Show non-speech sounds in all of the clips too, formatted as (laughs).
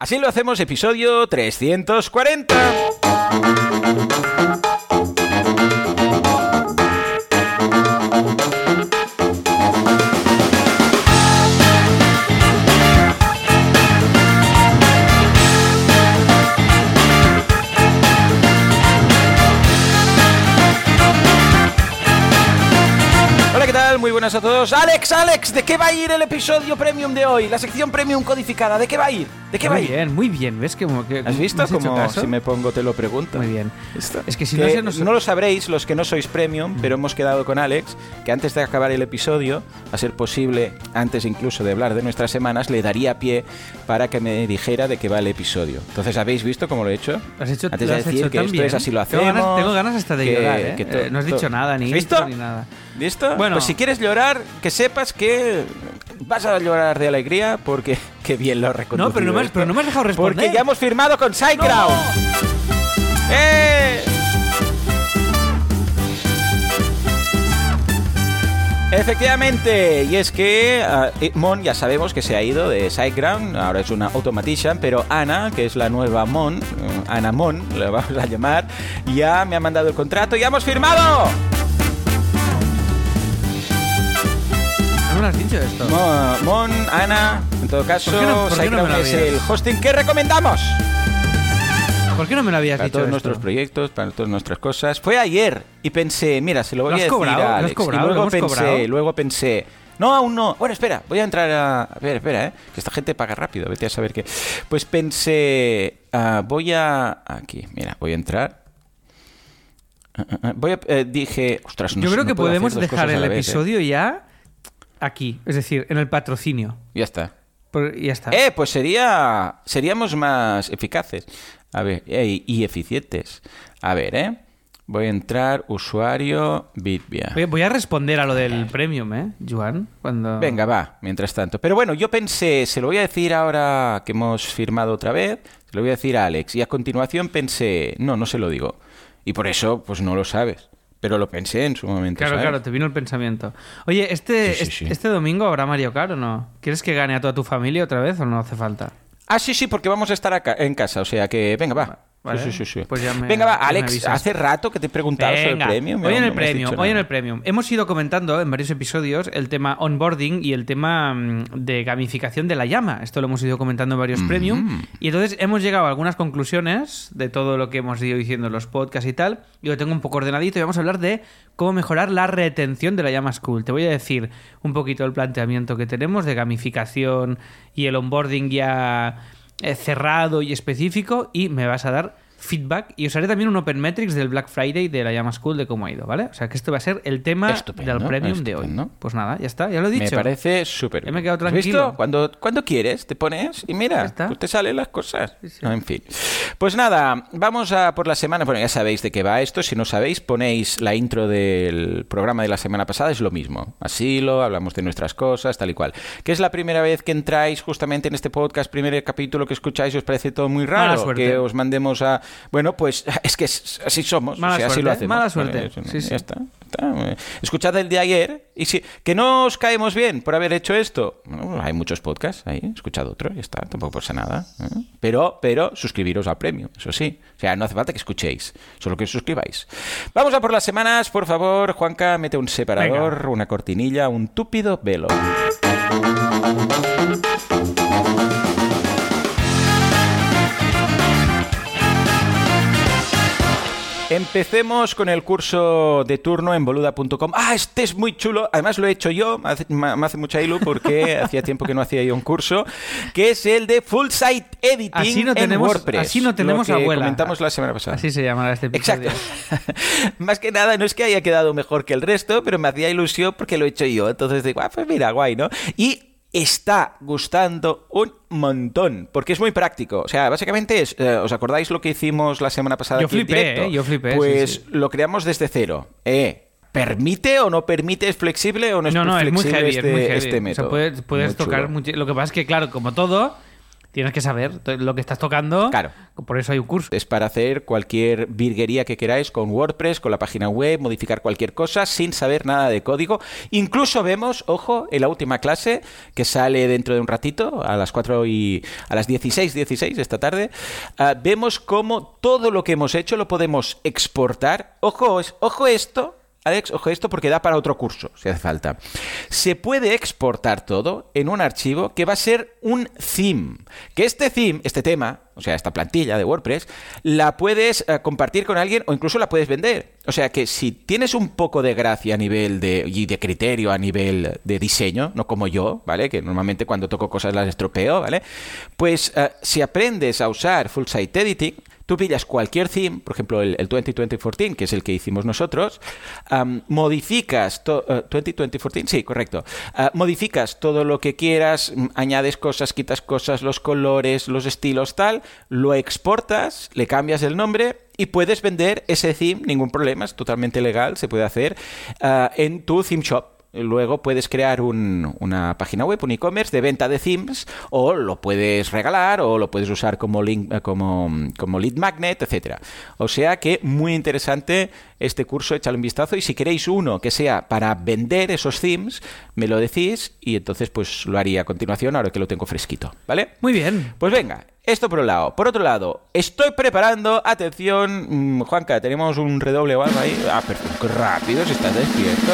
Así lo hacemos, episodio 340. Buenas a todos. Alex, Alex, ¿de qué va a ir el episodio premium de hoy? La sección premium codificada, ¿de qué va a ir? ¿De qué va a Muy ir? bien, muy bien. ¿Ves que, que ¿Has visto caso? si me pongo te lo pregunto? Muy bien. ¿Visto? Es que si Que no se nos... no lo sabréis los que no sois premium, pero hemos quedado con Alex que antes de acabar el episodio, a ser posible, antes incluso de hablar de nuestras semanas, le daría pie para que me dijera de qué va el episodio. Entonces, ¿habéis visto cómo lo he hecho? Has hecho, antes de decir hecho que esto bien. es así lo Tengo hacemos. ganas, tengo ganas hasta de que- llorar, ¿eh? Eh, No has dicho nada, ni ¿Has visto? ni nada. ¿Listo? Bueno. Pues si quieres llorar, que sepas que vas a llorar de alegría porque (laughs) qué bien lo has reconocido. No, pero no me has- esto. pero no me has dejado responder. Porque ya hemos firmado con SiteGround. ¡Eh! Efectivamente, y es que ah, eh, Mon ya sabemos que se ha ido de SiteGround, ahora es una Automatician, pero Ana, que es la nueva Mon, eh, Ana Mon, la vamos a llamar, ya me ha mandado el contrato y ya hemos firmado. Me lo has dicho esto. Mo- Mon, Ana, en todo caso, ¿Por qué no- por qué no lo es habías? el hosting que recomendamos. ¿Por qué no me lo habías Para dicho todos esto? nuestros proyectos, para todas nuestras cosas. Fue ayer y pensé, mira, se lo voy ¿Lo a has decir cobrado? a ¿Lo has Alex. cobrado? Y ¿Lo luego hemos pensé, cobrado? luego pensé, no, aún no. Bueno, espera, voy a entrar a... A ver, espera, ¿eh? Que esta gente paga rápido, vete a saber qué. Pues pensé, ah, voy a... Aquí, mira, voy a entrar. Ah, ah, Voy a, eh, dije, ostras, no Yo creo no que podemos dejar a el ¿eh? episodio ya aquí, es decir, en el patrocinio. Ya está. Por- ya está. Eh, pues sería seríamos más eficaces. A ver, eh, y eficientes. A ver, ¿eh? Voy a entrar, usuario, Bitvia. Voy, a responder a lo del premium, ¿eh, Joan? Cuando... Venga, va, mientras tanto. Pero bueno, yo pensé, se lo voy a decir ahora que hemos firmado otra vez, se lo voy a decir a Alex. Y a continuación pensé, no, no se lo digo. Y por eso, pues no lo sabes. Pero lo pensé en su momento. Claro, ¿sabes? claro, te vino el pensamiento. Oye, este, Sí, sí, este, este domingo habrá Mario Kart o no? ¿Quieres que gane a toda tu familia otra vez o no hace falta? Ah, sí, sí, porque vamos a estar acá- en casa, o sea que, venga, va. Vale, Sí, sí, sí, pues ya me- venga, va, Alex, hace rato que te he preguntado sobre el premio. Hoy en el no premium, hoy en el premium. Hemos ido comentando en varios episodios el tema onboarding y el tema mm, de gamificación de la llama. Esto lo hemos ido comentando en varios premium. Y entonces hemos llegado a algunas conclusiones de todo lo que hemos ido diciendo en los podcasts y tal. Y lo tengo un poco ordenadito y vamos a hablar de cómo mejorar la retención de la llama school. Te voy a decir un poquito el planteamiento que tenemos de gamificación y el onboarding ya cerrado y específico y me vas a dar feedback y os haré también un Open Metrics del Black Friday de la Llama School de cómo ha ido, ¿vale? O sea que esto va a ser el tema Estupendo, del premium de hoy. Pues nada, ya está, ya lo he dicho. Me parece súper. Ya me he quedado ¿Has tranquilo. visto? Cuando, cuando quieres, te pones y mira, pues te salen las cosas. Sí, sí. No, en fin. Pues nada, vamos a por la semana. Bueno, ya sabéis de qué va esto. Si no sabéis, ponéis la intro del programa de la semana pasada, es lo mismo. Asilo, hablamos de nuestras cosas, tal y cual. Que es la primera vez que entráis justamente en este podcast, primer capítulo que escucháis y os parece todo muy raro. Que os mandemos a. Bueno, pues (laughs) es que así somos. Mala o sea, así suerte, lo hacemos. mala suerte. Vale, eso no- Sí, sí. Ya está. está. Eh, Escuchad el de ayer y si que no os caemos bien por haber hecho esto. Bueno, hay muchos podcasts ahí, escuchad otro, ya está, tampoco pasa nada. ¿eh? Pero, pero suscribiros al premio, eso sí. O sea, no hace falta que escuchéis, solo que os suscribáis. Vamos a por las semanas, por favor, Juanca, mete un separador, una cortinilla, un túpido velo. Empecemos con el curso de turno en boluda.com. Ah, este es muy chulo. Además lo he hecho yo, me hace, me me hace mucha ilu porque (laughs) hacía tiempo que no hacía yo un curso, que es el de Full Site Editing Así no en tenemos- WordPress. así no tenemos lo que abuela. comentamos la semana pasada. Así se llamará este episodio. Exacto. (laughs) Más que nada, no es que haya quedado mejor que el resto, pero me hacía ilusión porque lo he hecho yo. Entonces digo, ah, pues mira, guay, ¿no? Y está gustando un montón, porque es muy práctico. O sea, básicamente es, eh, ¿os acordáis lo que hicimos la semana pasada Yo aquí en flipé, directo? ¿eh? Yo flipé, Pues sí. lo creamos desde cero. Eh, ¿Permite o no permite? ¿Es flexible o no es No, no, es muy heavy, este, es muy heavy. este O sea, método? puedes, puedes Muy tocar mucho- Lo que pasa es que, claro, como todo, tienes que saber lo que estás tocando. Claro. Por eso hay un curso. Es para hacer cualquier virguería que queráis con WordPress, con la página web, modificar cualquier cosa sin saber nada de código. Incluso vemos, ojo, en la última clase que sale dentro de un ratito, a las 4 y a las 16, 16 esta tarde, ah, vemos cómo todo lo que hemos hecho lo podemos exportar. Ojo, ojo esto. Alex, ojo esto porque da para otro curso, si hace falta. Se puede exportar todo en un archivo que va a ser un theme. Que este theme, este tema, o sea, esta plantilla de WordPress, la puedes eh, compartir con alguien o incluso la puedes vender. O sea que si tienes un poco de gracia a nivel de, y de criterio a nivel de diseño, no como yo, ¿vale? Que normalmente cuando toco cosas las estropeo, ¿vale? Pues eh, si aprendes a usar Full Site Editing, Tú pillas cualquier theme, por ejemplo el, el 2020-14, que es el que hicimos nosotros, modificas... eh, 2020-14, sí, correcto. Ah, modificas todo lo que quieras, mm, añades cosas, quitas cosas, los colores, los estilos, tal, lo exportas, le cambias el nombre y puedes vender ese theme, ningún problema, es totalmente legal, se puede hacer, ah, en tu theme shop. Luego puedes crear un- una página web, un e-commerce de venta de themes, o lo puedes regalar, o lo puedes usar como, link, eh, como, como lead magnet, etcétera. O sea que muy interesante este curso, échale un vistazo. Y si queréis uno que sea para vender esos themes, me lo decís y entonces pues lo haría a continuación, ahora que lo tengo fresquito. ¿Vale? Muy bien. Pues venga, esto por un lado. Por otro lado, estoy preparando, atención, mm, Juanca, tenemos un redoble o algo ahí. Ah, qué rápido, si estás despierto.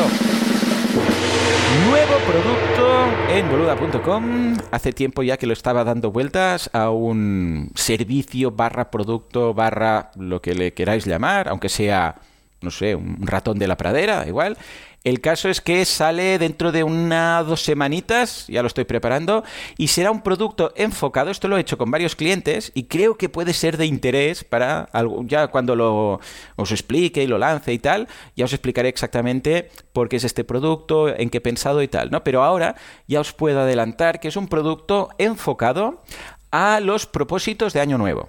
Nuevo producto en boluda.com. Hace tiempo ya que lo estaba dando vueltas a un servicio barra producto barra lo que le queráis llamar, aunque sea, no sé, un ratón de la pradera, igual. El caso es que sale dentro de una dos semanitas, ya lo estoy preparando, y será un producto enfocado. Esto lo he hecho con varios clientes y creo que puede ser de interés para. Ya cuando lo os explique y lo lance y tal, ya os explicaré exactamente por qué es este producto, en qué he pensado y tal, ¿no? Pero ahora ya os puedo adelantar que es un producto enfocado a los propósitos de Año Nuevo.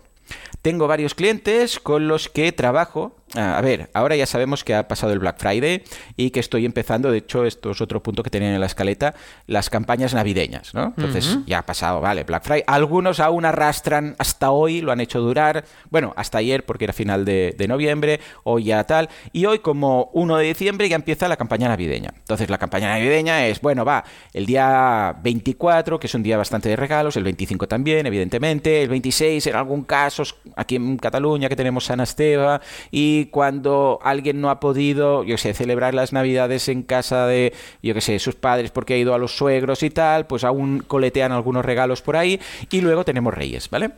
Tengo varios clientes con los que trabajo. Ah, A ver, ahora ya sabemos que ha pasado el Black Friday y que estoy empezando, de hecho, esto es otro punto que tenían en la escaleta, las campañas navideñas, ¿no? Entonces, ya ha pasado, vale, Black Friday. Algunos aún arrastran hasta hoy, lo han hecho durar, bueno, hasta ayer porque era final de, de noviembre, hoy ya tal, y hoy como 1 de diciembre ya empieza la campaña navideña. Entonces, la campaña navideña es, bueno, va, el día 24, que es un día bastante de regalos, el 25 también, evidentemente, el 26 en algún caso, aquí en Cataluña que tenemos San Esteba, y cuando alguien no ha podido, yo sé, celebrar las navidades en casa de, yo qué sé, sus padres porque ha ido a los suegros y tal, pues aún coletean algunos regalos por ahí, y luego tenemos Reyes, ¿vale?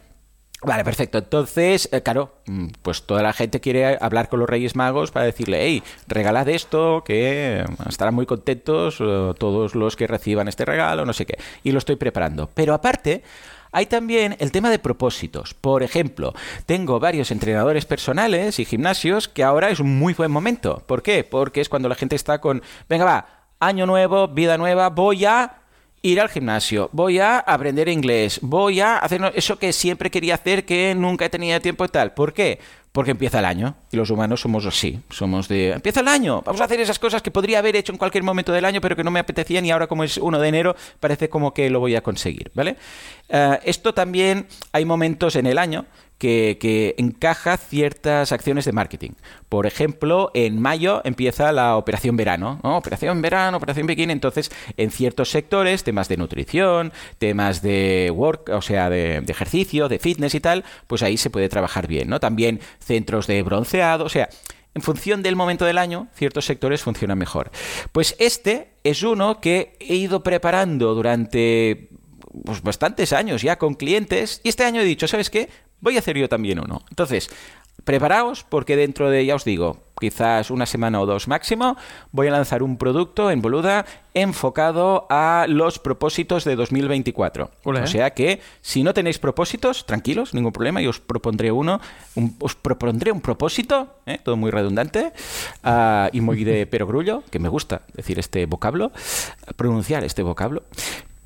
Vale, perfecto. Entonces, eh, claro, mm, pues toda la gente quiere hablar con los Reyes Magos para decirle, hey, regalad esto, que estarán muy contentos eh, todos los que reciban este regalo, no sé qué. Y lo estoy preparando. Pero aparte, hay también el tema de propósitos. Por ejemplo, tengo varios entrenadores personales y gimnasios que ahora es un muy buen momento. ¿Por qué? Porque es cuando la gente está con, venga, va, año nuevo, vida nueva, voy a ir al gimnasio, voy a aprender inglés, voy a hacer eso que siempre quería hacer que nunca he tenido tiempo y tal. ¿Por qué? Porque empieza el año y los humanos somos así, somos de empieza el año, vamos a hacer esas cosas que podría haber hecho en cualquier momento del año pero que no me apetecían y ahora como es 1 de enero parece como que lo voy a conseguir, ¿vale? Eh, esto también hay momentos en el año que, que, encaja ciertas acciones de marketing. Por ejemplo, en mayo empieza la operación verano, ¿no? Operación verano, operación bikini. Entonces, en ciertos sectores, temas de nutrición, temas de work, o sea, de, de ejercicio, de fitness y tal, pues ahí se puede trabajar bien, ¿no? También centros de o sea, en función del momento del año, ciertos sectores funcionan mejor. Pues este es uno que he ido preparando durante pues, bastantes años ya con clientes y este año he dicho, ¿sabes qué? Voy a hacer yo también uno. Entonces, preparaos porque dentro de, ya os digo, quizás una semana o dos máximo, voy a lanzar un producto en Boluda enfocado a los propósitos de 2024. Olé. O sea que si no tenéis propósitos, tranquilos, ningún problema, yo os propondré uno, un- os propondré un propósito, ¿eh? todo muy redundante ah, y muy de (laughs) perogrullo, que me gusta decir este vocablo, pronunciar este vocablo.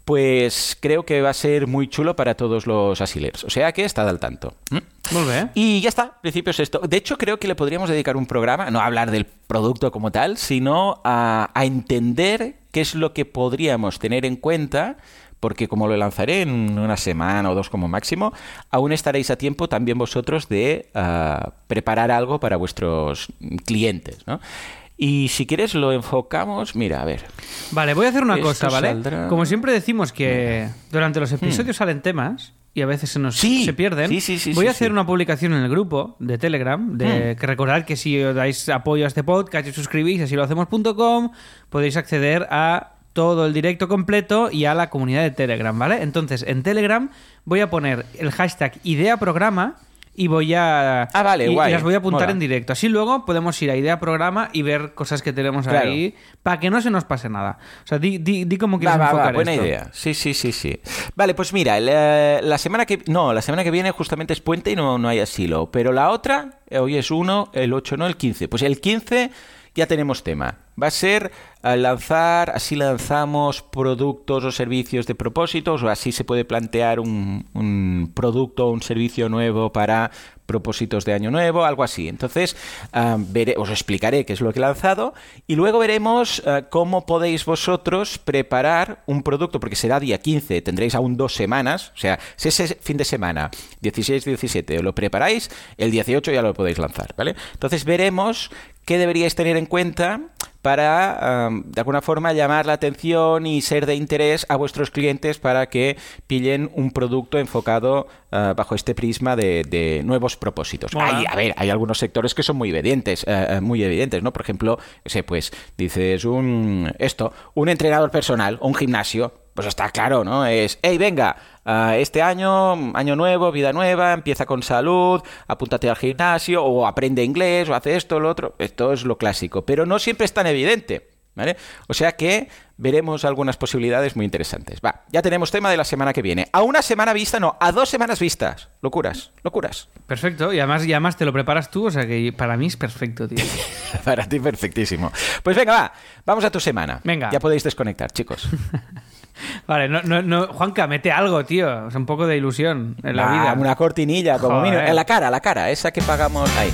Pues creo que va a ser muy chulo para todos los asilers. O sea que estad al tanto. Molt bé. Y ya está, principio es esto. De hecho, creo que le podríamos dedicar un programa, no a hablar del producto como tal, sino a, a entender qué es lo que podríamos tener en cuenta porque como lo lanzaré en una semana o dos como máximo, aún estaréis a tiempo también vosotros de ah, preparar algo para vuestros clientes, ¿no? Y si quieres lo enfocamos, mira, a ver. Vale, voy a hacer una Esto cosa, ¿vale? saldrá- Como siempre decimos que durante los episodios salen temas y a veces se nos Sí, se pierden. sí, sí, sí, voy sí, a hacer una publicación en el grupo de Telegram, de que recordad que si os dais apoyo a este podcast y os suscribís a silohacemos.com, podéis acceder a todo el directo completo y a la comunidad de Telegram, ¿vale? Entonces, en Telegram voy a poner el hashtag idea programa y voy a Ah, vale, y- y las voy a apuntar mola. en directo. Así luego podemos ir a idea programa y ver cosas que tenemos Claro. ahí para que no se nos pase nada. O sea, di, di, di cómo quieres Va, va, va, enfocar buena esto. idea. Sí, sí, sí, sí. Vale, pues mira, la semana que no, la semana que viene justamente es puente y no, no hay asilo. Pero la otra, eh, hoy es 1, el 8 no, el 15. Pues el 15 ya tenemos tema. Va a ser lanzar, así lanzamos productos o servicios de propósitos, o así se puede plantear un, un producto o un servicio nuevo para propósitos de año nuevo, algo así. Entonces, ah, veré- os explicaré qué es lo que he lanzado y luego veremos ah, cómo podéis vosotros preparar un producto, porque será día 15, tendréis aún dos semanas, o sea, si ese fin de semana, 16-17, lo preparáis, el 18 ya lo podéis lanzar, ¿vale? Entonces veremos qué deberíais tener en cuenta para, de alguna forma, llamar la atención y ser de interés a vuestros clientes para que pillen un producto enfocado ah, bajo este prisma de, de nuevos propósitos. Hay, a ver, hay algunos sectores que son muy evidentes, eh, eh, muy evidentes, ¿no? Por ejemplo, sé, pues dices un esto, un entrenador personal un gimnasio, pues está claro, ¿no? Es, hey, venga, ah, este año, año nuevo, vida nueva, empieza con salud, apúntate al gimnasio, o aprende inglés, o hace esto, lo otro. Esto es lo clásico, pero no siempre es tan evidente. ¿Vale? O sea que veremos algunas posibilidades muy interesantes. Va, ya tenemos tema de la semana que viene. A una semana vista, no, a dos semanas vistas. Locuras, locuras. Perfecto, y además, y además te lo preparas tú, o sea que para mí es perfecto, tío. (laughs) Para ti, perfectísimo. Pues venga, va, vamos a tu semana. Venga. Ya podéis desconectar, chicos. (laughs) Vale, no, no, no, Juanca, mete algo, tío. O sea, un poco de ilusión en la vida. Una cortinilla, como mínimo. En la cara, la cara, esa que pagamos ahí.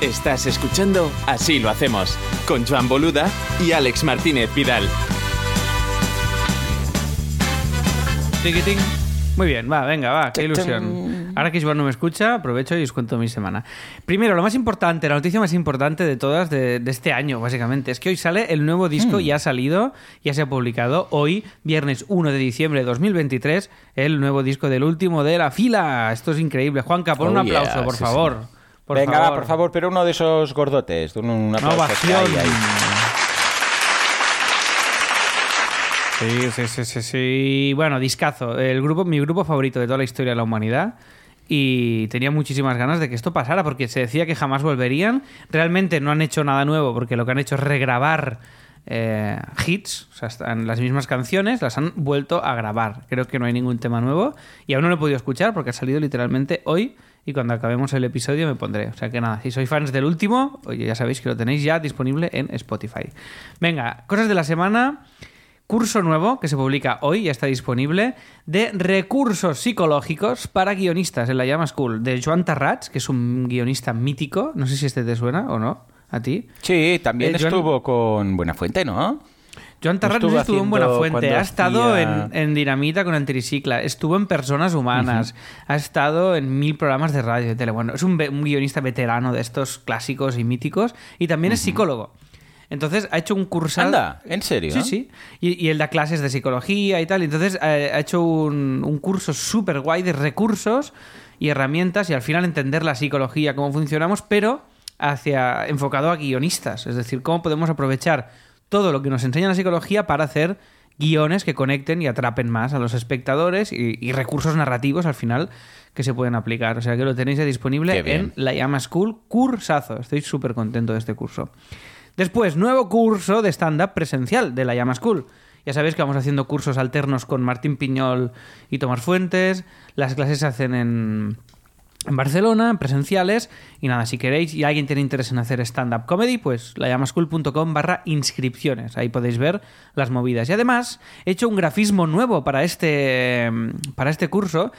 Estás escuchando Así lo hacemos con Joan Boluda y Alex Martínez Vidal. Muy bien, va, venga, va, qué ilusión. Ahora que Joan no me escucha, aprovecho y os cuento mi semana. Primero, lo más importante, la noticia más importante de todas de, de este año, básicamente, es que hoy sale el nuevo disco, Hmm. ya ha salido, ya se ha publicado. Hoy, viernes 1 de diciembre de 2023, el nuevo disco del último de la fila. Esto es increíble. Juanca, pon un Oh, aplauso, yeah, por sí, favor. Por venga, favor. va, por favor, pero uno de esos gordotes. Un, un aplauso ovación. ahí, sí, sí, sí, sí. Bueno, discazo. El grupo, mi grupo favorito de toda la historia de la humanidad. Y tenía muchísimas ganas de que esto pasara porque se decía que jamás volverían. Realmente no han hecho nada nuevo porque lo que han hecho es regrabar eh, hits, o sea, están las mismas canciones, las han vuelto a grabar. Creo que no hay ningún tema nuevo y aún no lo he podido escuchar porque ha salido literalmente hoy y cuando acabemos el episodio me pondré. O sea que nada, si sois fans del último, oye, ya sabéis que lo tenéis ya disponible en Spotify. Venga, cosas de la semana. Curso nuevo que se publica hoy, ya está disponible, de recursos psicológicos para guionistas en la Llama School, de Joan Tarrats, que es un guionista mítico. No sé si este te suena o no, a ti. Sí, también Eh, Joan- estuvo con Buenafuente, ¿no? Joan Tarrats Estuvo estuvo en Buenafuente, ha estado hacía- en, en Dinamita con Antiricicla, estuvo en Personas Humanas, ha estado en mil programas de radio y tele. Bueno, es un guionista veterano de estos clásicos y míticos y también es psicólogo. Entonces ha hecho un cursal. Anda, ¿en serio? Sí, sí. Y, y él da clases de psicología y tal. Entonces eh, ha hecho un, un curso súper guay de recursos y herramientas y al final entender la psicología, cómo funcionamos, pero hacia enfocado a guionistas. Es decir, cómo podemos aprovechar todo lo que nos enseña la psicología para hacer guiones que conecten y atrapen más a los espectadores y, y recursos narrativos al final que se pueden aplicar. O sea que lo tenéis ya disponible en la Llama School. Cursazo. Estoy súper contento de este curso. Después, nuevo curso de stand-up presencial de la Llama School. Ya sabéis que vamos haciendo cursos alternos con Martín Piñol y Tomás Fuentes. Las clases se hacen en, en Barcelona, presenciales. Y nada, si queréis y alguien tiene interés en hacer stand-up comedy, pues layamaschool.com barra inscripciones. Ahí podéis ver las movidas. Y además, he hecho un grafismo nuevo para este, para este curso.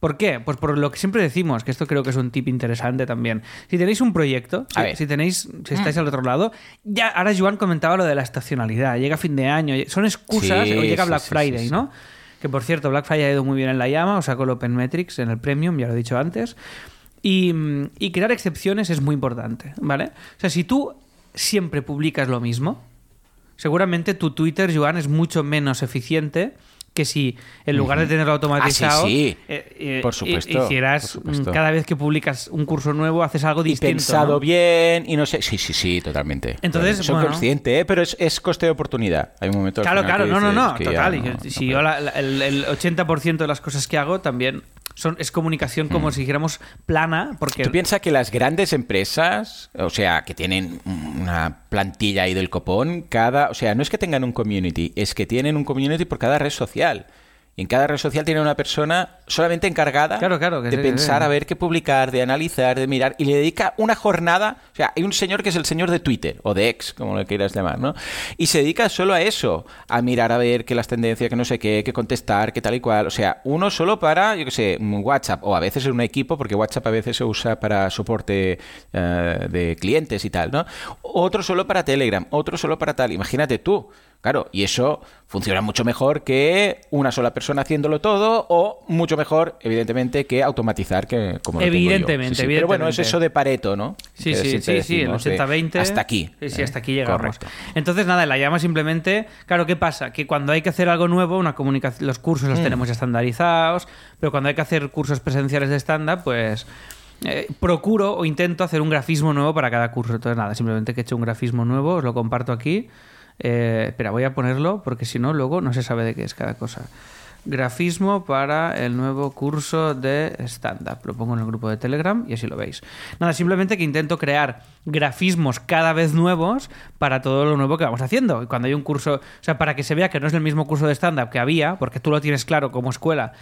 ¿Por qué? Pues por lo que siempre decimos, que esto creo que es un tip interesante también. Si tenéis un proyecto, A si, ver. si tenéis, si estáis al otro lado, ya ahora Joan comentaba lo de la estacionalidad, llega fin de año, son excusas Sí, o llega sí, Black sí, Friday, sí, sí. ¿no? Que por cierto, Black Friday ha ido muy bien en la llama, os saco el Open Metrics en el Premium, ya lo he dicho antes. Y, mm, y crear excepciones es muy importante, ¿vale? O sea, si tú siempre publicas lo mismo, seguramente tu Twitter, Joan, es mucho menos eficiente que si en lugar de tenerlo automatizado, Ah, sí, sí. eh, eh, Por supuesto, hicieras por supuesto. cada vez que publicas un curso nuevo, haces algo Y distinto. pensado ¿no? bien y no sé. Sí, sí, sí, totalmente. Entonces. Soy bueno. consciente, ¿eh? pero es, es coste de oportunidad. Hay un momento. Claro, claro, no, no, no, total. y no- si yo la- la- el, el 80% de las cosas que hago también son, es comunicación como si dijéramos plana, porque... Mm. Tú piensas que las grandes empresas, o sea, que tienen una plantilla ahí del copón, cada, o sea, no es que tengan un community, es que tienen un community por cada red social. En cada red social tiene una persona solamente encargada Claro, claro, que de sí, que pensar sí. a ver qué publicar, de analizar, de mirar, y le dedica una jornada. O sea, hay un señor que es el señor de Twitter, o de X, como le quieras llamar, ¿no? Y se dedica solo a eso, a mirar a ver qué las tendencias, que no sé qué, qué contestar, qué tal y cual. O sea, uno solo para, yo qué sé, WhatsApp, o a veces en un equipo, porque WhatsApp a veces se usa para soporte eh, de clientes y tal, ¿no? Otro solo para Telegram, otro solo para tal. Imagínate tú. Claro, y eso funciona mucho mejor que una sola persona haciéndolo todo o mucho mejor, evidentemente, que automatizar que como lo tengo yo. Evidentemente, Sí, Pero bueno, es evidentemente. eso de Pareto, ¿no? Sí, Que sí, sí, sí, el decimos de 80-20. Hasta aquí. Sí, sí, ¿eh? hasta aquí llegamos. Correcto. Entonces, nada, la llama simplemente, claro, ¿qué pasa? Que cuando hay que hacer algo nuevo, una comunicación, los cursos Mm. los tenemos ya estandarizados, pero cuando hay que hacer cursos presenciales de stand-up, pues eh, procuro o intento hacer un grafismo nuevo para cada curso. Entonces, nada, simplemente que he hecho un grafismo nuevo, os lo comparto aquí. Eh, espera, voy a ponerlo porque si no, luego no se sabe de qué es cada cosa. Grafismo para el nuevo curso de stand-up. Lo pongo en el grupo de Telegram y así lo veis. Nada, simplemente que intento crear grafismos cada vez nuevos para todo lo nuevo que vamos haciendo. Y cuando hay un curso, o sea, para que se vea que no es el mismo curso de stand-up que había, porque tú lo tienes claro como escuela,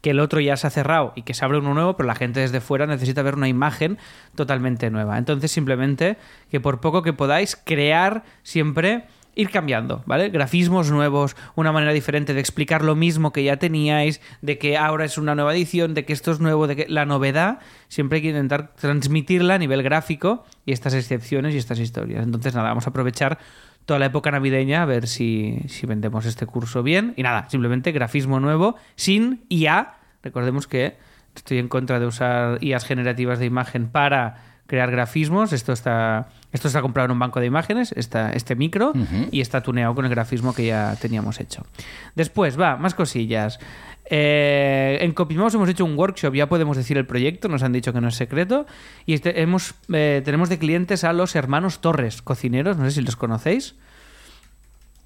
que el otro ya se ha cerrado y que se abre uno nuevo, pero la gente desde fuera necesita ver una imagen totalmente nueva. Entonces, simplemente que por poco que podáis crear siempre ir cambiando, ¿vale? Grafismos nuevos, una manera diferente de explicar lo mismo que ya teníais, de que ahora es una nueva edición, de que esto es nuevo, de que la novedad siempre hay que intentar transmitirla a nivel gráfico y estas excepciones y estas historias. Entonces, nada, vamos a aprovechar toda la época navideña a ver si, si vendemos este curso bien. Y nada, simplemente grafismo nuevo, sin IA. Recordemos que estoy en contra de usar IAs generativas de imagen para crear grafismos. Esto está, esto está comprado en un banco de imágenes, esta, este micro, y está tuneado con el grafismo que ya teníamos hecho. Después, va, más cosillas. Eh, en Copimouse hemos hecho un workshop, ya podemos decir el proyecto, nos han dicho que no es secreto. Y este- hemos, eh, tenemos de clientes a los hermanos Torres, cocineros, no sé si los conocéis.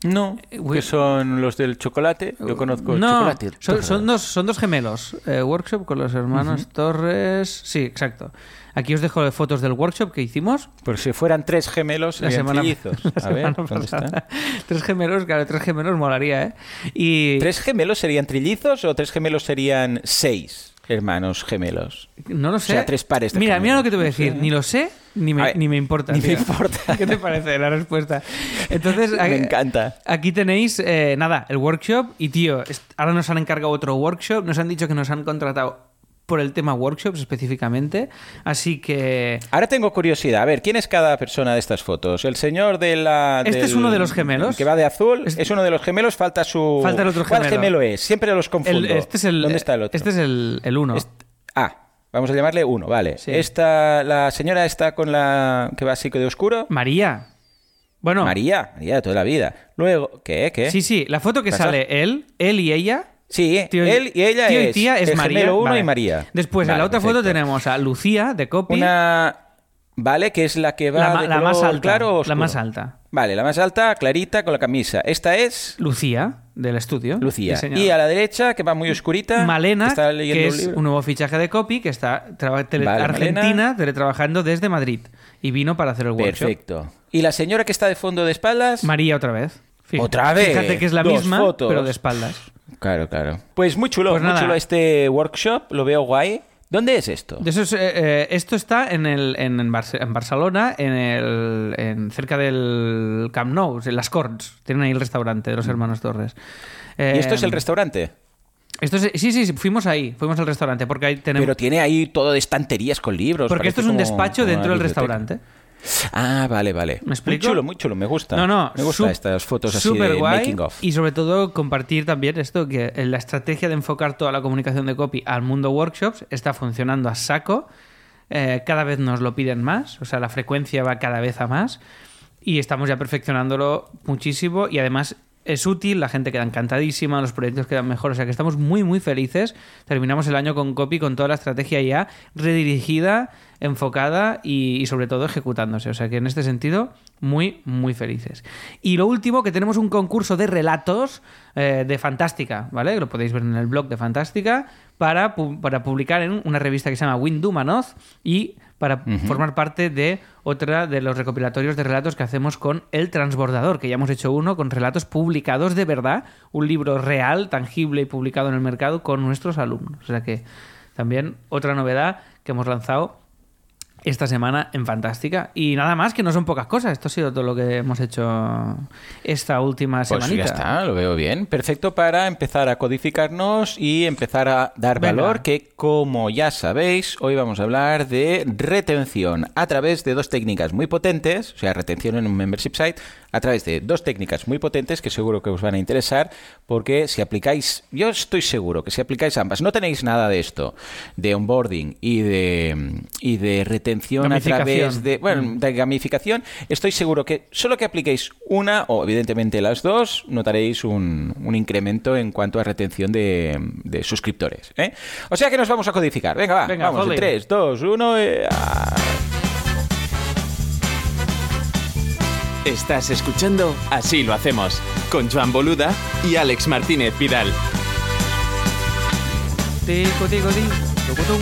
No, Uy. que son los del chocolate. Yo conozco el chocolate. son, son dos, son dos gemelos. Eh, workshop con los hermanos Torres. Sí, exacto. Aquí os dejo fotos del workshop que hicimos. Por si fueran tres gemelos, La semana, trillizos. la A ver. (laughs) Tres gemelos, claro, tres gemelos molaría, ¿eh? Y ¿Tres gemelos serían trillizos o tres gemelos serían seis hermanos gemelos? no lo sé. O sea, tres pares de Mira, gemelos. mira lo que te voy a decir. Ni lo sé, ni me, ver, ni me importa. ni me importa. (laughs) ¿Qué te parece la respuesta? Entonces, (laughs) Me aquí- encanta. Aquí tenéis, eh, nada, el workshop. Y tío, ahora nos han encargado otro workshop. Nos han dicho que nos han contratado por el tema workshops específicamente. Así que. Ahora tengo curiosidad. A ver, ¿quién es cada persona de estas fotos? El señor de la. Este del- es uno de los gemelos. el Que va de azul. Es- Es, uno de los gemelos. Falta su. Falta el otro ¿Cuál gemelo. gemelo es? Siempre los confundo. el- este es el, ¿Dónde está el otro? Este es el, el uno. Ah, vamos a llamarle uno, vale. Sí. Esta, la señora está con la. que va así de oscuro. María. Bueno, María, María de toda la vida. Luego, ¿qué? ¿Qué? sí, sí, la foto que ¿Pasa? sale él, él y ella. Sí, Tío él y ella tío es. y tía es el María. gemelo uno Vale. y María. Después, en la otra foto tenemos a Lucía de Copy. Una. Vale, que es la que va la, de más alta. claro o la más alta. Vale, la más alta, clarita, con la camisa. Esta es Lucía, del estudio. Lucía. Y a la derecha, que va muy oscurita. Malena, que un es un nuevo fichaje de copy, que está traba- tele- Vale, Argentina, Malena. teletrabajando desde Madrid. Y vino para hacer el workshop. Perfecto. Y la señora que está de fondo de espaldas. María otra vez. Fíjate- Otra vez. Fíjate que es la Dos misma, fotos. pero de espaldas. Claro, claro. Pues muy chulo, Pues muy nada. chulo este workshop. Lo veo guay. ¿Dónde es esto? De eso es, eh, eh, esto está en, el, en, en en Barcelona, en el, en, cerca del Camp Nou, en Las Corts. Tienen ahí el restaurante de los hermanos Torres. ¿Y esto es el Eh, restaurante? Esto es- sí, sí, sí, fuimos ahí, fuimos al restaurante, porque ahí tenemos... Pero tiene ahí todo de estanterías con libros. porque esto es un como- despacho como dentro del restaurante. Ah, vale, vale. ¿Me explico? Muy chulo, muy chulo, me gusta. No, no, Me gustan estas fotos así de guay, making of. Y sobre todo compartir también esto, que la estrategia de enfocar toda la comunicación de copy al mundo workshops está funcionando a saco. Eh, cada vez nos lo piden más, o sea, la frecuencia va cada vez a más y estamos ya perfeccionándolo muchísimo y además es útil, la gente queda encantadísima, los proyectos quedan mejor, o sea que estamos muy muy felices. Terminamos el año con copy con toda la estrategia ya redirigida, enfocada y, y sobre todo ejecutándose, o sea que en este sentido muy muy felices. Y lo último que tenemos un concurso de relatos eh, de Fantástica, ¿vale? Lo podéis ver en el blog de Fantástica para, pu- para publicar en una revista que se llama Windumanoz y para formar parte de otra de los recopilatorios de relatos que hacemos con El Transbordador, que ya hemos hecho uno con relatos publicados de verdad, un libro real, tangible y publicado en el mercado con nuestros alumnos. O sea que también otra novedad que hemos lanzado esta semana en Fantástica. Y nada más, que no son pocas cosas. Esto ha sido todo lo que hemos hecho esta última Pues semanita. ya está, lo veo bien. Perfecto para empezar a codificarnos y empezar a dar Venga. valor, que como ya sabéis, hoy vamos a hablar de retención a través de dos técnicas muy potentes, o sea, retención en un membership site, a través de dos técnicas muy potentes que seguro que os van a interesar, porque si aplicáis, yo estoy seguro que si aplicáis ambas, no tenéis nada de esto, de onboarding y de, y de retención a través de, bueno, de gamificación, estoy seguro que solo que apliquéis una o evidentemente las dos, notaréis un, un incremento en cuanto a retención de, de suscriptores. ¿eh? O sea que nos vamos a codificar. Venga, va, Venga, vamos, Foley. 3, 2, 1. Estás escuchando Así lo hacemos con Joan Boluda y Alex Martínez Vidal. Tico, tico, ti, tucutum.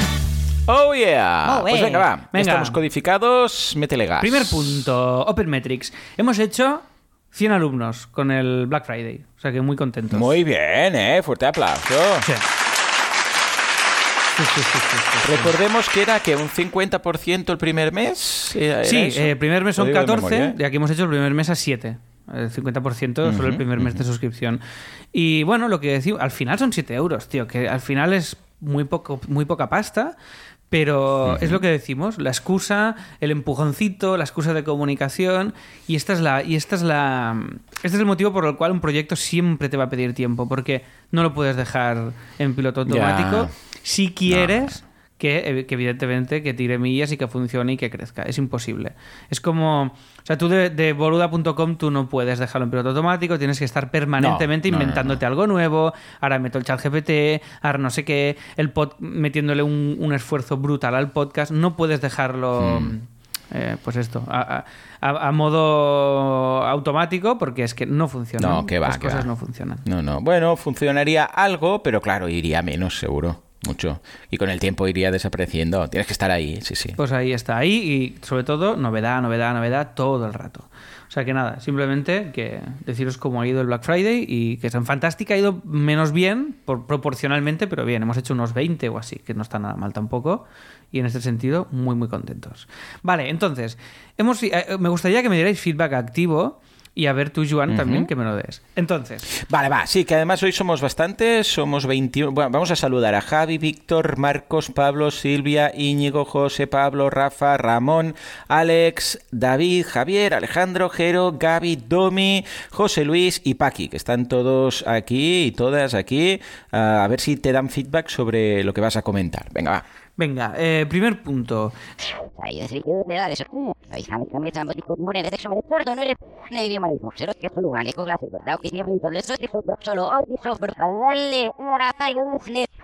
Oh yeah. Oh, pues eh. venga, va. Venga. Estamos codificados, métele gas. Primer punto, Open Metrics. Hemos hecho 100 alumnos con el Black Friday. O sea que muy contentos. Muy bien, eh. Fuerte aplauso. Sí. Sí, sí, sí, sí, sí. Recordemos que era que un 50% el primer mes. ¿Era- era Sí, eso? eh, primer mes son digo de 14 memoria, ¿eh? y aquí hemos hecho el primer mes a 7. El 50% solo el primer mes de suscripción. Y bueno, lo que decimos, al final son 7 euros, tío, que al final es muy, poco, muy poca pasta, pero es lo que decimos, la excusa, el empujoncito, la excusa de comunicación, y esta es la, y esta es la, este es el motivo por el cual un proyecto siempre te va a pedir tiempo, porque no lo puedes dejar en piloto automático si quieres que, ev- que evidentemente que tire millas y que funcione y que crezca. Es imposible. Es como, o sea, tú de, de boluda.com tú no puedes dejarlo en piloto automático, tienes que estar permanentemente No, no, no, inventándote algo nuevo, ahora meto el chat GPT, ahora no sé qué, el pod, metiéndole un, un esfuerzo brutal al podcast, no puedes dejarlo... Hmm. eh, pues esto, a, a- a- a modo automático, porque es que no funciona. No, que va, Las que cosas va. no funcionan. No, no. Bueno, funcionaría algo, pero claro, iría menos, seguro. Mucho. Y con el tiempo iría desapareciendo. Tienes que estar ahí, sí, sí. Pues ahí está, ahí y sobre todo novedad, novedad, novedad todo el rato. O sea que nada, simplemente que deciros cómo ha ido el Black Friday y que San Fantástica ha ido menos bien por, proporcionalmente, pero bien, hemos hecho unos 20 o así, que no está nada mal tampoco. Y en este sentido, muy, muy contentos. Vale, entonces, hemos, eh, me gustaría que me dierais feedback activo y a ver tú, Joan, también que me lo des. Entonces, Vale, va, sí, que además hoy somos bastantes, somos 21. Bueno, vamos a saludar a Javi, Víctor, Marcos, Pablo, Silvia, Íñigo, José, Pablo, Rafa, Ramón, Alex, David, Javier, Alejandro, Jero, Gaby, Domi, José Luis y Paqui, que están todos aquí y todas aquí. Ah, a ver si te dan feedback sobre lo que vas a comentar. Venga, va. Venga, eh, primer punto.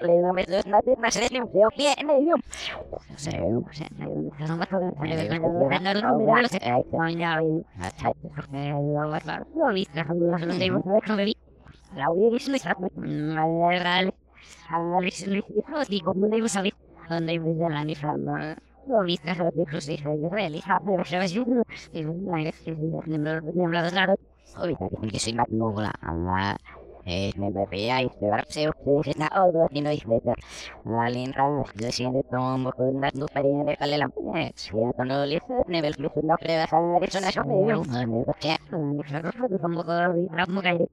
le dan dos nada más le un feo pie en el Se no sé, no me acuerdo de el no no me lo sé. No ya hasta lo va claro. Lo vi que no lo sé no me vi. La voy a decir, me real. Análisis, digo, no debo saber dónde iba a la ni fama. Lo vi que lo dijo, sí, Israel, hija, pero se va a decir, y la nemlado claro. Ahorita que soy magnula, Allah. Es me bebía y se va a ser usted na odo y no es de la linda de siendo como con las dos paredes de calela. Si no no le hace nivel plus no creo que sea eso no es medio. No sé, no sé cómo como con la mujer.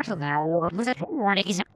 Eso que luego pues la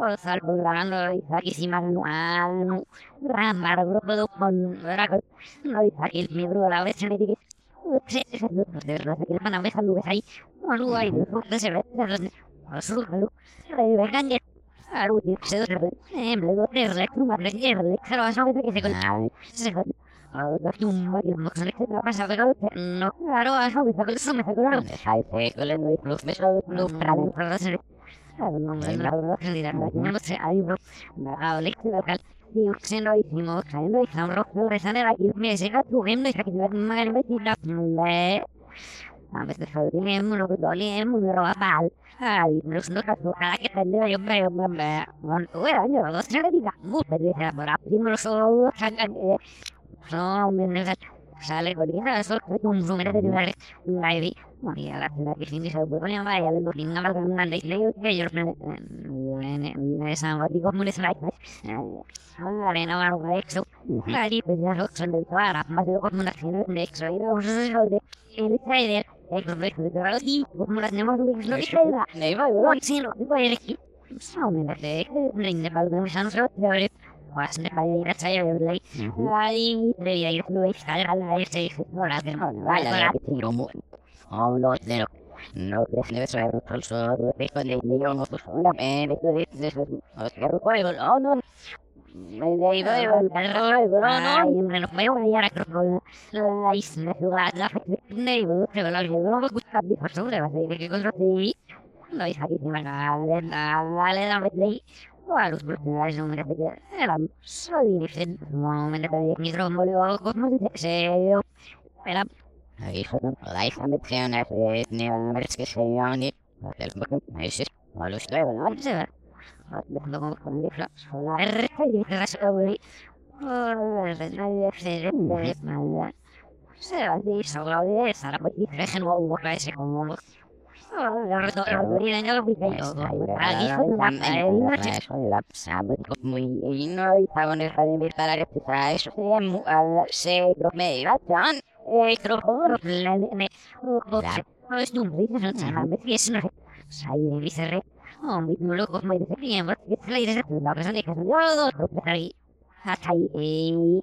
Un gembre ahí, un no y y no de y de no no de mi no no un de un no no no un no de la de y no, no, ramar, de. No vez me no de verdad que van a ver cuando ahí no lo hay no se ve lo vengan lo que se le de más de claro eso que se con con no no claro eso me sacó me sacó el no me sacó no para hacer no me la realidad no sé. ahí bro me ha leído local. Diukseno hicimos caendo y sabro rezan era y me llega tu gendo y me me me lo me me me me dos me lo so me sale con eso es un número de dólares ahí María la que de se puede llamar ya doy una más grande y le que yo me esa digo muy slide arena o algo de eso ahí pues ya son de más de una acción de eso y se de el trader proyecto de y como la va so me de de san so de was la ahora que no oh no no de con el no pues oh no me no me la la la no no es la la me a los personajes no me que era soy diferente no me de mi trombo lo como se era Ahí fue la hija me tiene que ni el merece que se llame el book me dice a los tres no se va dejando como con el flash la R y la sobre nadie se ve nada se va a decir solo de esa la pues deje no hubo ese como no no no no yo dos ahí hasta ahí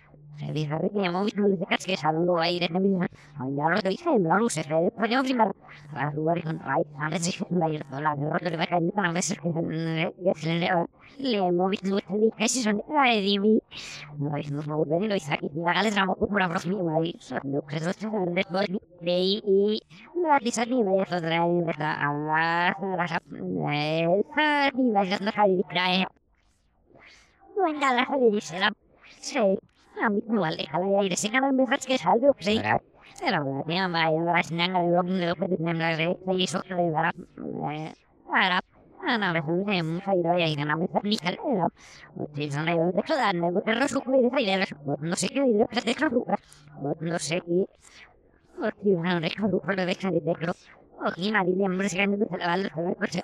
se se me no se dice que de mi ya lo no yo primero a a veces se a ir a a se le se son de no no la ahí no que se de por y me a a la Sí, a mí no vale, a la aire, si cada vez que salgo, sí. Pero la tía va a a señal de y eso le dará, Ana de no sé qué no sé qué. De. O se la o de la de la pues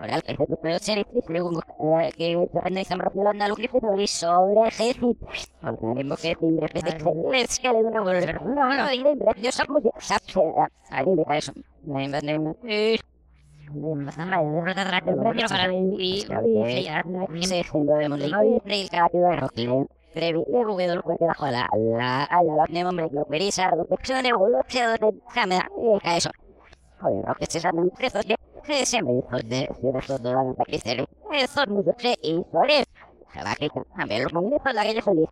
sa me traeramos a la por el país, la coña de libre que se de que se ve que se que camina todo, dice, ya Margaret de a se ve la el. Y se y pues eh el que que se prende esa propia onda lo que se ve sobre jefe. Porque haremos que timbre que es que.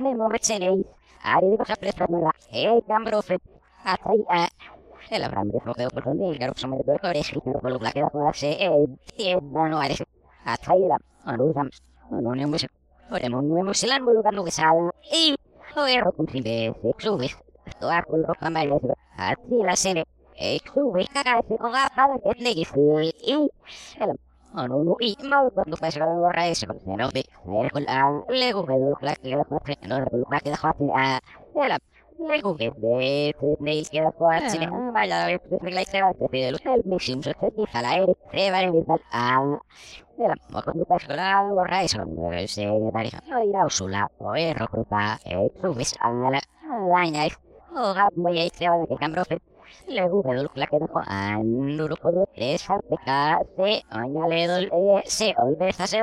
No, no, y sabe. Ahí me eso. Me me me El de por donde el garo colores y por lo que eh bueno eres hasta ahí la no no me oremos no me selan volcando que y con fin de subes esto a con ropa más así la serie eh subes caga se con para que te dice y el no no y mal cuando fue a borrar eso no ve con la lego que lo que queda por hacer no lo que queda por hacer el Luego que de tenéis que jugar sin vaya a ver la historia de Pedro el mismo se te a la aire se va a ir a la cuando pasó la borra eso se daría no irá usula o erro grupa e subes a la la o ga muy ahí se va que cambro Luego que la que dejó a nuru puedo esa peca se añale dol se se se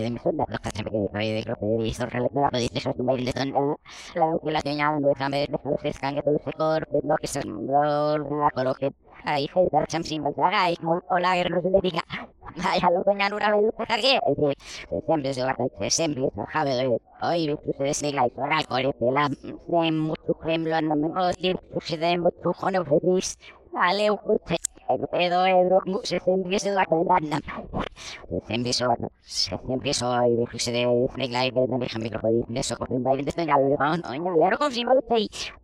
de mi sonda los que que que con la que la no que que se no que se la ahí se cham sin valga y hola que no se dedica vaya lo coña nura de lo que cargue siempre se va a siempre se sabe de hoy tú se desliga y ahora el pela de mucho cremlo no me decir se de mucho jono feliz Vale, usted pedo Edro se empieza la condena se empieza se empieza y me puse de Snake Live de mi amigo de eso con un baile de le le ahí le me no que se y con la la se no ahí se y ahí no la y punto de nada vale no no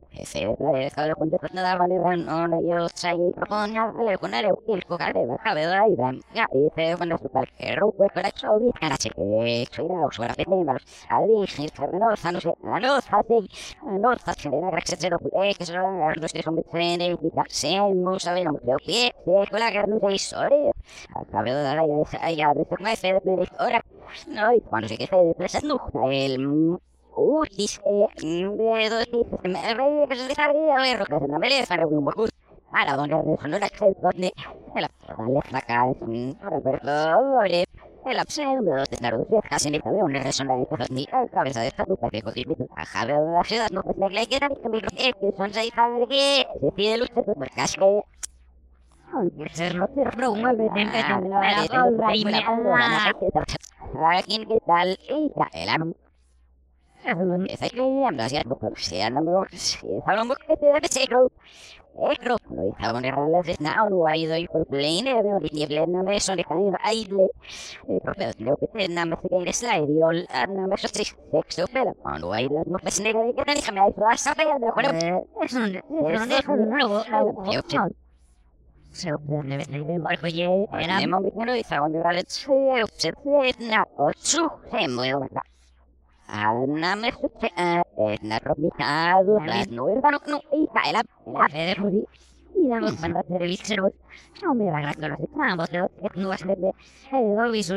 el a que soy la usura de mal a dije que no sé no hace no de la gracia de eh que los se no que la ahora no cuando que no el me se dejaría de ver, me la de de casi ni sabe una de mi cabeza de esta a jabe de la ciudad no me le queda ni que mi que son seis padres. Que se pide luz de de no la palabra y me qué tal y el me se se que se de now no ha ido y por plane de un nivel no me son de camino aire. Pero creo que te nada más que eres la no me soy sexo pero no no me se a ver de. Se no se se me se na robicado la no no y la de rudi y la nos manda televisor no me va a los estamos de no va a ser de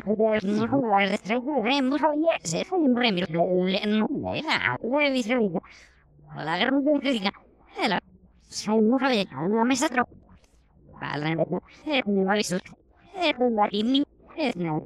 de no me va a retraer de mucho ye se se remiro no era viso la guerra no se diga era una y la eso lo puedo yo, no no me lo puedo sé, soy solo, debe ser se de de de de me voy a a no,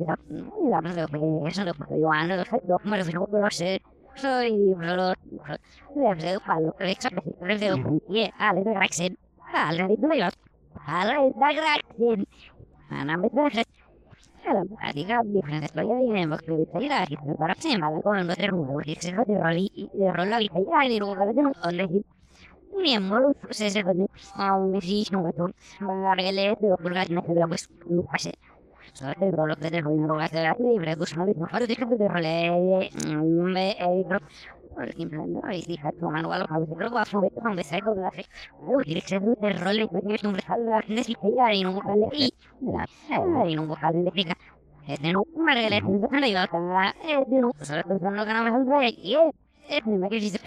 Miembro, se se con un mesísimo de me no pase. Solo te rolo que te ruino, lo hace la libre, pues no, no, ahora te de role, me, eh, por ejemplo, no, y dije, tu mano, algo, a veces, luego, a su vez, a veces, con la fe, luego, y se de role, me quiero un besado, la gente, y ya, no, y, la, y no, de. Este no, no, no, no, este no, solo no, que no me salve, y, este me este,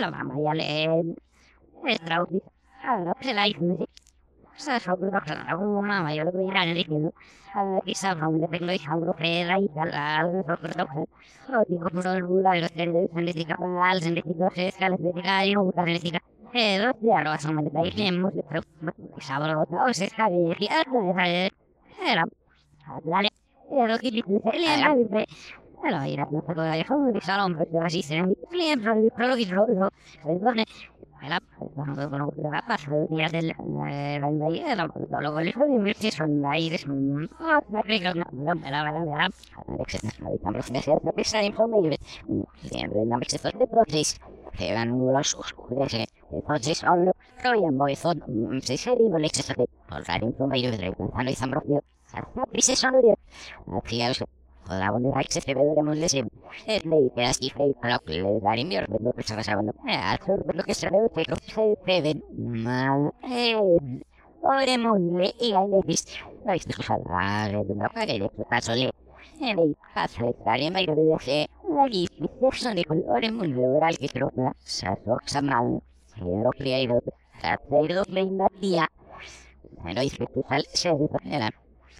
de mamma ya le. Allora, se la sobre la cara, una mamma yo lo que no me un frera y. Lo de se se no diga. Eh, ya lo hacemos de país, hemos de pero quizá lo otro, se lo que e lo ah no se se de se e sono poi a moi son se se rivo le se fa per fare sembra proprio se sono io a la bonne se se vedremo le sim lei che ha schifo i propri le vari miglior vedo che sta facendo eh assurdo quello che sarebbe che lo se vede ma ore molle hai le scusare di una fare le faccio le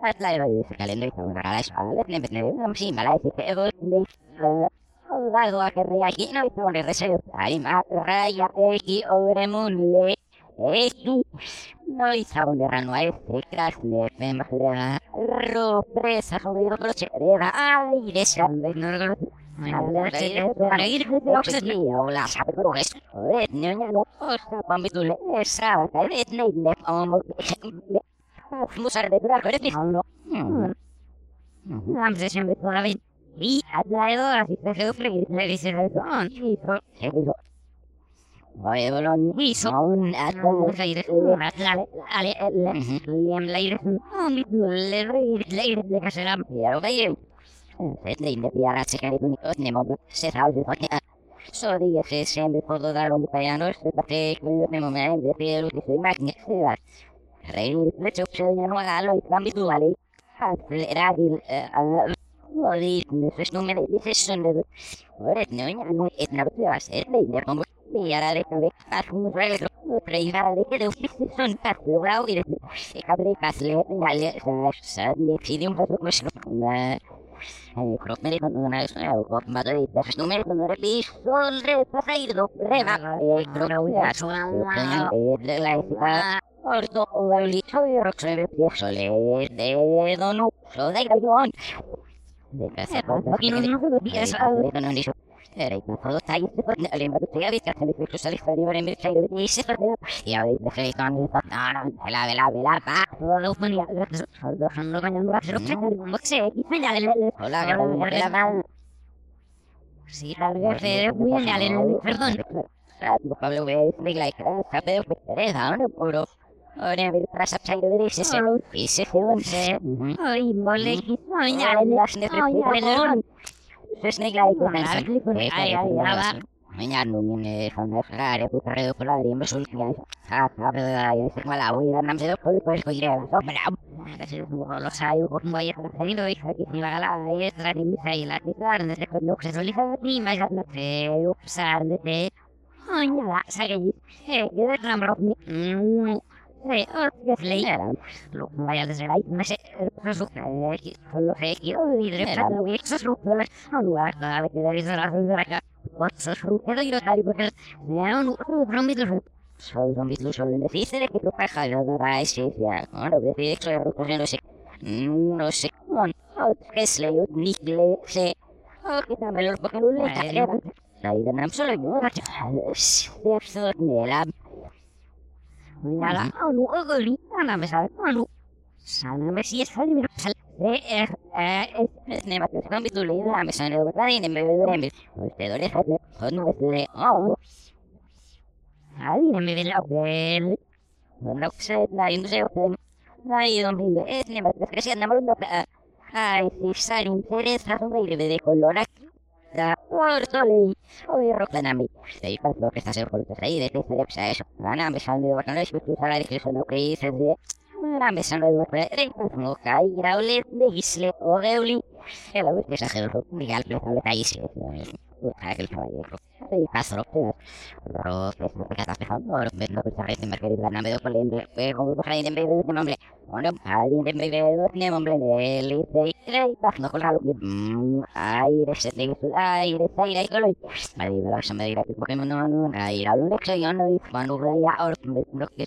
ne no Algo a este krasne, femhle, ro, presa, jodido, broche, reba, ay, de sangre, no no no musar de durar con este no Vamos a hacer una vez. Y así se sufre, le dice el son. Hizo, se dijo. Oye, hizo un veio. Se le inde piara, se cari, un nemo, se salve, porque så det är för sen vi får då där om på januari så att det är med moment det är lite så mycket så där. Rei, le c'è opzione non regalo i cambi duali. Era il Ori, dus noem je dit is zonde. Hoor het nu, ja, nu het naar de pas moet wel prijzen de hele is zo'n pas wel weer. Ik heb de mis con una es no con madre de su número con el piso re pasaido reba eh creo ya son de la isla Ordo o el dicho de Roxer de de Donu, so de Gayón. De casa, porque no no no no Eri todo tai oli mä tuttu ja se vittu se oli mitä ei niin se ja vittu se on ja se on no se on mutta se ei minä hola que elä mal Sí, la verdad es muy genial, perdón. Pablo ve de la sabe de pereza, no puro. Ahora ver para sapsai de ese se y se se Ay, mole, ay, ya las de perdón. Se snigla y con el ay, ay, ay, Minä nungin on rääri puhutaan joku laari mä sulkia. Saa saa ja se mala ui ja namse joku oli kois koire. So mä se mulla sai joku mua ja se no ihan kiinni la la ja se niin missä ei lähti saarne se kun nukse oli niin mä sanon se joku saarne se. Ai ja se ei. Hei, ja ramro. Hei, oikein leijällä. Lukma ja se lai mä se suhtaa. Solo se ei ole vidre. Mä luin se suhtaa. Haluaa kaavitella se rahaa. What's pero yo tal porque ya no no me lo solo no me lo solo necesito que lo paja la da ese ya ahora voy a decir que lo que no sé no sé no que es le ni le sé o que también lo porque no le cae la ida nam solo yo se eso de la La no no no no sabe me si es algo ne ma kan bi tuli la me sane ba ni me me te dore fa ne hon we le oh ne me la bel no se na in se na i don mi es na marundo ai da portoli oi roclanami sei fatto che sta sempre con sei de te se eso ana me sale de bacana es tu sala de que eso no que dice de Mä sanoin, että riippuun kairaule, neisle, oreuli. Ela voi exagero, mikä oli täisle. Kaikilla pasro. Pero no ves no pensar en por ahí de de. Bueno, alguien de de de y de pas no se te aire aire color. Vale, me vas a medir aquí porque no no aire a lo que yo no cuando veía ahora no que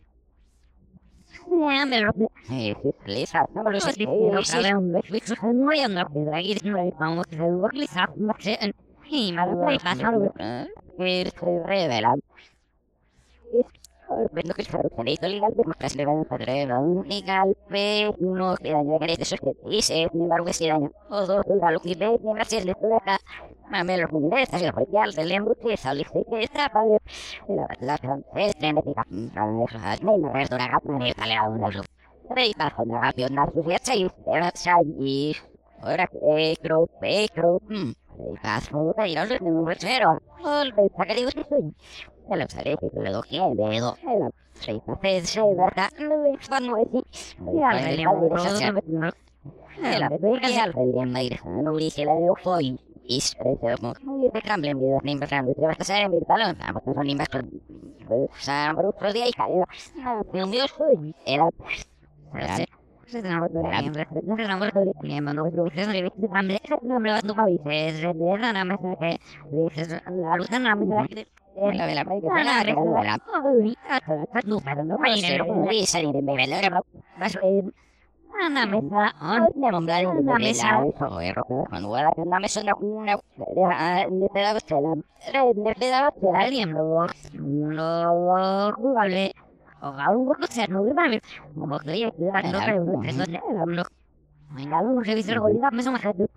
a irse Ja, me lo Eh, Lisa, no me lo sé. No sabe un beso. No hay una piedra aquí. No vamos a hacer un Lisa. No sé. Y me lo voy a pasar. Que se revela. Vendo claro que leído legal pero más le van a padre un legal pe no que daño que eso que dice ni embargo que daño o dos la del padre me resto a un Rei ora che Rei da a un mai. Cambio mi me vas a mi a. Sa pro de mi se se bien, no es lo que se me lo no me dice, se de la mesa que dice la la mesa que la de la que se la regala. No, pero no puede ser, no puede salir en bebé, la va mesa una una de pedazos de la de pedazos de alguien lo no vale algo que sea no grave como que ya no creo que no no Venga, vamos a revisar la me somos a se la mandé la dice del mundo de trapa. Ah, me somos a ahí no sé. Y era vaya de guardia no no. No vale, net nekal. Harus dibalik dari sesuatu, nomor rebus.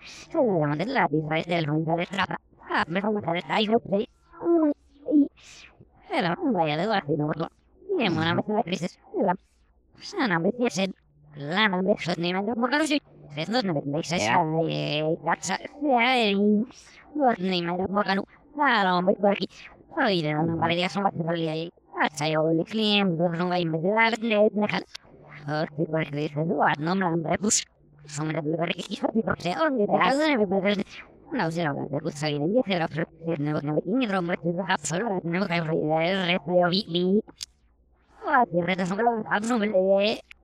Sama ada beli balik kisah di percaya orang di dalam sana berbeda. Nou, ze hadden dat goed zijn. Je hebt er op nog een beetje erom met de absoluut nog even recht bij wie wie. Wat je redt zo wel absoluut. Allo ai, la de la covid no me no que ni ro no sei no no business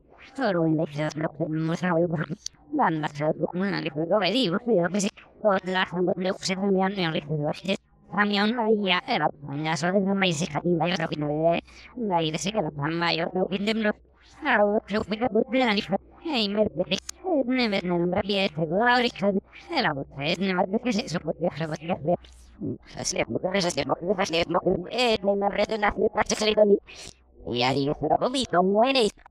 no de no la no no la ves no va a lo que sea y era una vez no fue con Daily ahí se lo di se do mi un igual si no bueno, gracias por llegar de la no y de no me. Solo en la no de también en la de era, ya solo de de que no ve, ahí de ese que la que de de la me que se saber que se mo que se mo que me se ni y ahí se lo vi como en Ai, se opsa de te soy nere de que lo sé de hacer vale ne lo vi no quis oh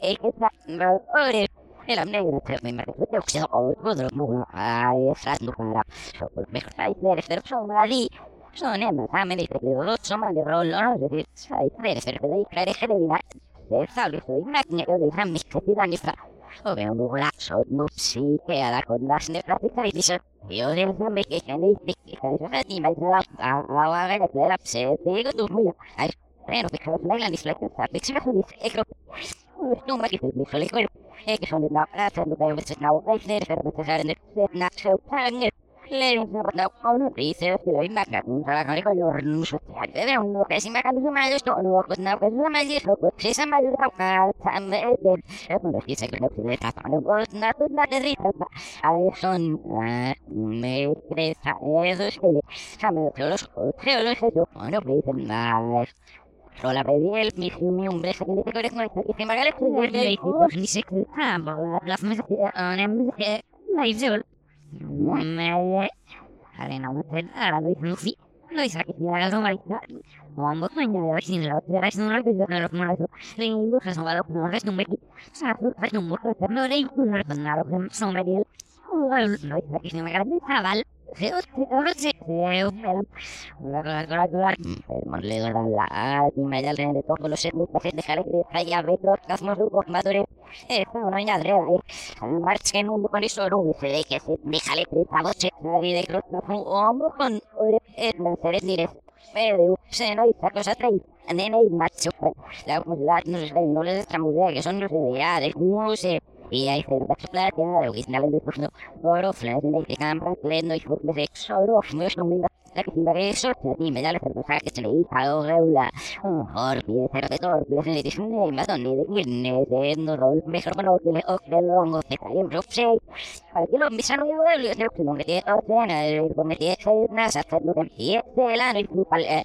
rofs na de son que no carne va ne te misa no pero de mundo ne te que ya ves que diden es que está ore el negro te me la la so panne le no no dice que lo imaga un trabajo con los rusos de uno que si me can su malo esto no pues no que su malo esto pues si se malo ka ka tambe de bueno dice que no se está no pues no tú no te pues ah toma Mambo maña de que lo le se son no es un es un le no le nada que son mediel no isa que se me grande chaval se os se se la la la la pero le da la y me da el de todo los una ya de march que no cruz un hombre con es pero se no hizo cosa trae nene y macho la no les que son los ideales no sé y hay cerveza plateada, och isnälen du förstå. Varo flöden i kampan, klädno i fort med sex och då smörs de mina Lagi timba eso, ni me da la cerveza que se hizo a Reula. Or, pie, cerveza, tor, pie, se le dice, ne, me da ni de guirne, de no, rol, mejor que en yo, el yo, no me tiene, o sea, el come tiene, se nasa, se no me eh,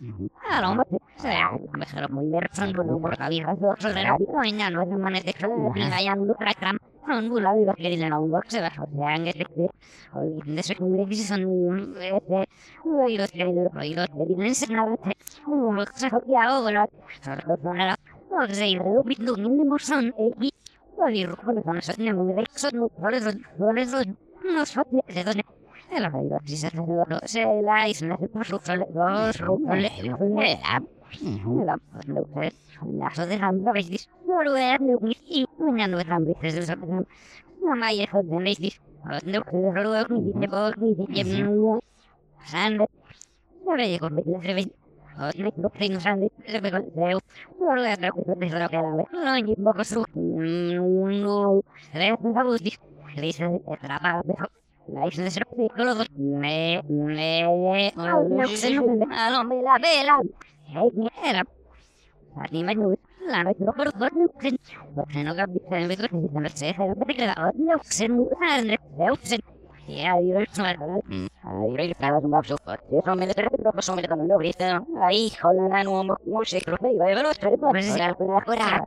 que o de que no no a eh Claro, o sea, mejor muy un o coña no es un que un son este los que un e no no e se no no no no no no no no no no no no no no no no. No no no no. No no no sé. Ja, die rust maar. Die rust maar een mapso. Het is om in de trap op zo met een nobriste. Ai, hola na no mo mo se creo que va a ver los tres. Pues ya por ahora. Ale, no me lo no me gusta. Pero yo creo que no me va a estar con la vez. No, dice, claro, la vez que creo yo este por el misión mambro. Las nubes vale la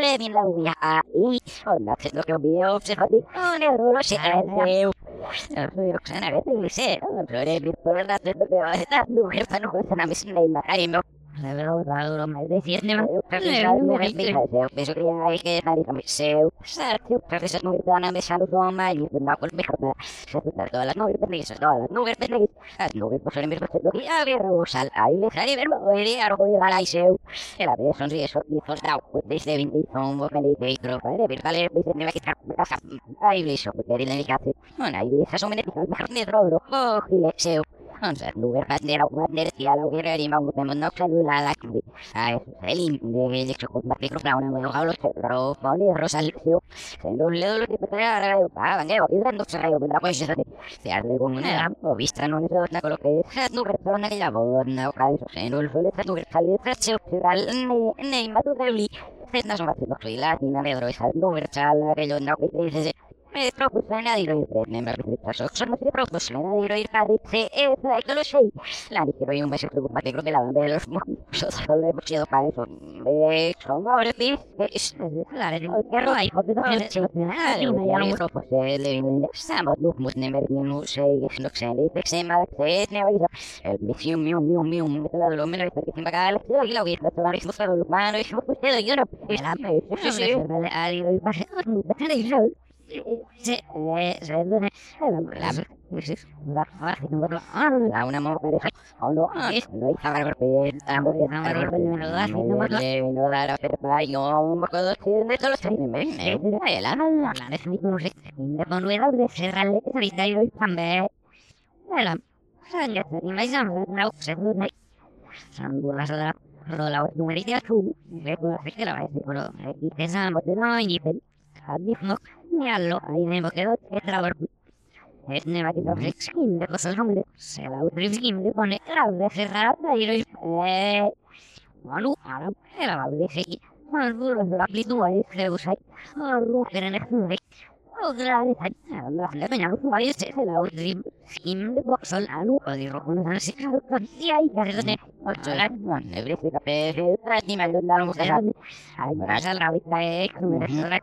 si le me dice que la. Onda, es lo que veo, se lo sé, eu. Yo que sana, vete, le sé. Pero eres virtual, la tengo que va a estar. No, no, no, la verdad, la me decía, no me Beso que hay que estar en seu. Sartio, profesor no me salo do mal e na por me corta. Se puta todas las nubes perdidas, todas las nubes perdidas. Las nubes por ser mismo lo que a ver sal. Ahí le sale ver morir a rojo de la seu. El vez son si eso y fos dau. Desde 20 son vos me dice creo que de verdad le dice me va a quitar casa. Ahí le hizo porque le dije hace. Bueno, ahí le hizo me dice mejor de robo. Cogile seu. Entonces, lugar para tener agua de decía la hubiera y vamos a mandar celular a que a el de de que con más micrófono no lo hablo pero pone le doy lo lo lo lo lo lo lo lo el misión mío lo lo lo no y no Jallo, ahí me quedo que trabajo. Es neva que no skin de cosas hombre. Se la utilizim de pone la de cerrar y lo eh Malu, ahora era la. Más duro la plitu ahí se usa. Ah, lo que en el Otra vez, la a de y la la eh, la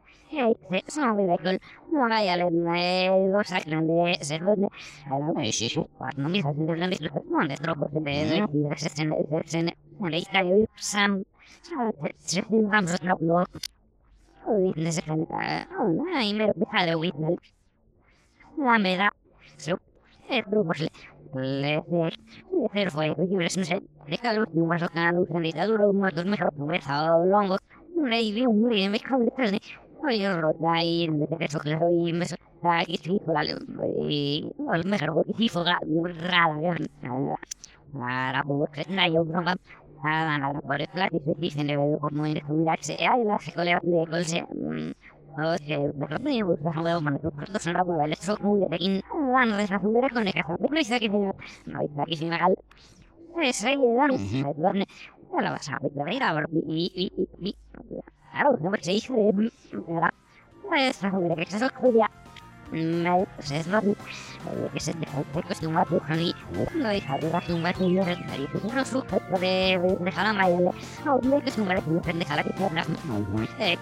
Kyllä. No siis. No missä nyt? No tropo se de. Ei kai sam. Se vamos ai me pitää de witnel. La. E fue que más se un me. No le vi un me Oye, rota y me claro y me aquí la y que no a la el como la escuela de colse o sea, de un man, no muy de van a con el caso. No dice que que me. Es la vas a a y y y Claro, me. ¿Verdad? Pues, hombre, que es pues es lo que te a tu. No es a tu de dejar la es a tu dejar la que te hablas. Eh,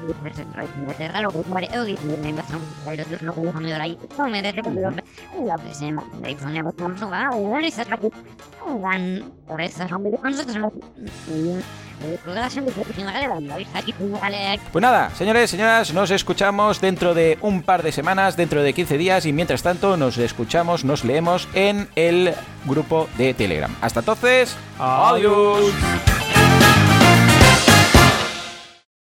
pues es raro que muere. Oye, me vas a un pero no puedo cambiar ahí. No me dejes que lo la presema. De ahí son los campos. Ah, bueno, esa es la que van Pues nada, señores, señoras, nos escuchamos dentro de un par de semanas, dentro de 15 días y mientras tanto nos escuchamos, nos leemos en el grupo de Telegram. Hasta entonces, adiós.